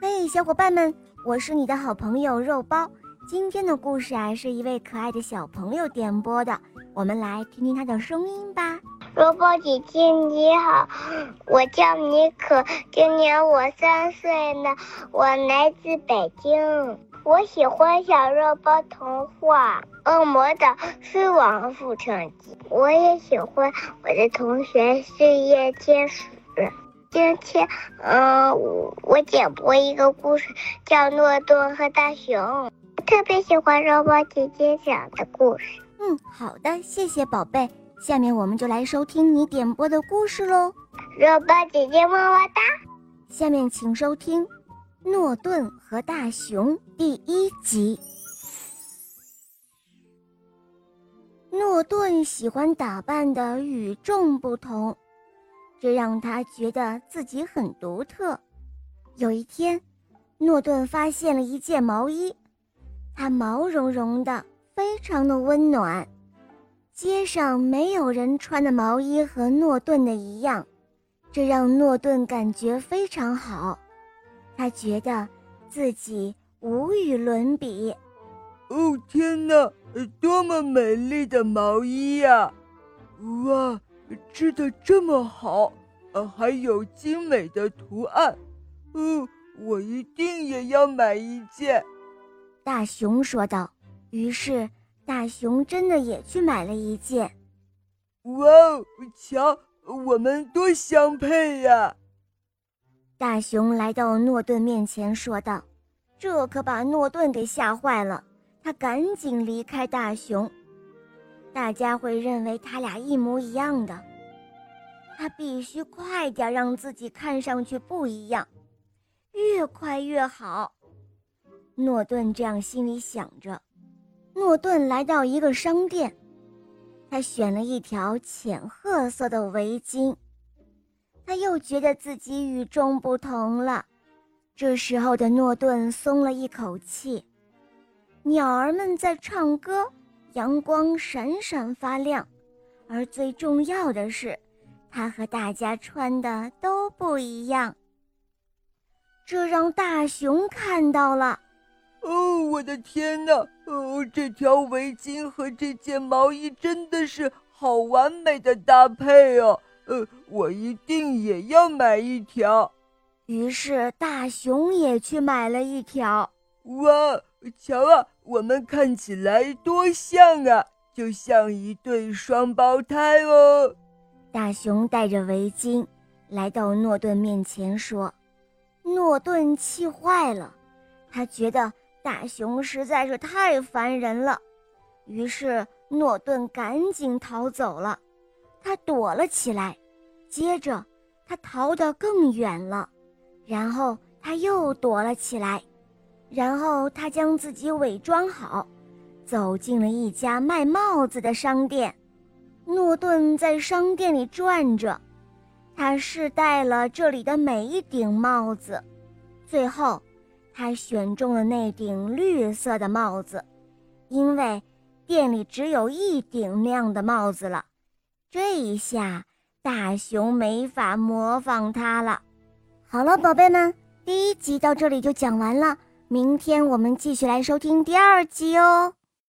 嘿，小伙伴们，我是你的好朋友肉包。今天的故事啊，是一位可爱的小朋友点播的，我们来听听他的声音吧。肉包姐姐你好，我叫妮可，今年我三岁了，我来自北京。我喜欢小肉包童话《恶魔的狮王复仇记》，我也喜欢我的同学事业天使。今天，嗯，我点播一个故事，叫《诺顿和大熊》。特别喜欢肉包姐姐讲的故事。嗯，好的，谢谢宝贝。下面我们就来收听你点播的故事喽。肉包姐姐么么哒。下面请收听《诺顿和大熊》第一集。诺顿喜欢打扮的与众不同。这让他觉得自己很独特。有一天，诺顿发现了一件毛衣，它毛茸茸的，非常的温暖。街上没有人穿的毛衣和诺顿的一样，这让诺顿感觉非常好。他觉得自己无与伦比。哦，天哪，多么美丽的毛衣呀！哇！织的这么好，呃，还有精美的图案，嗯，我一定也要买一件。大熊说道。于是，大熊真的也去买了一件。哇哦，瞧，我们多相配呀！大熊来到诺顿面前说道。这可把诺顿给吓坏了，他赶紧离开大熊。大家会认为他俩一模一样的，必须快点让自己看上去不一样，越快越好。诺顿这样心里想着。诺顿来到一个商店，他选了一条浅褐色的围巾，他又觉得自己与众不同了。这时候的诺顿松了一口气，鸟儿们在唱歌。阳光闪闪发亮，而最重要的是，他和大家穿的都不一样。这让大熊看到了。哦，我的天哪！哦，这条围巾和这件毛衣真的是好完美的搭配哦。呃，我一定也要买一条。于是大熊也去买了一条。哇！瞧啊，我们看起来多像啊，就像一对双胞胎哦。大熊戴着围巾来到诺顿面前说：“诺顿气坏了，他觉得大熊实在是太烦人了。”于是诺顿赶紧逃走了，他躲了起来。接着他逃得更远了，然后他又躲了起来。然后他将自己伪装好，走进了一家卖帽子的商店。诺顿在商店里转着，他试戴了这里的每一顶帽子，最后，他选中了那顶绿色的帽子，因为店里只有一顶那样的帽子了。这一下，大熊没法模仿他了。好了，宝贝们，第一集到这里就讲完了。明天我们继续来收听第二集哦。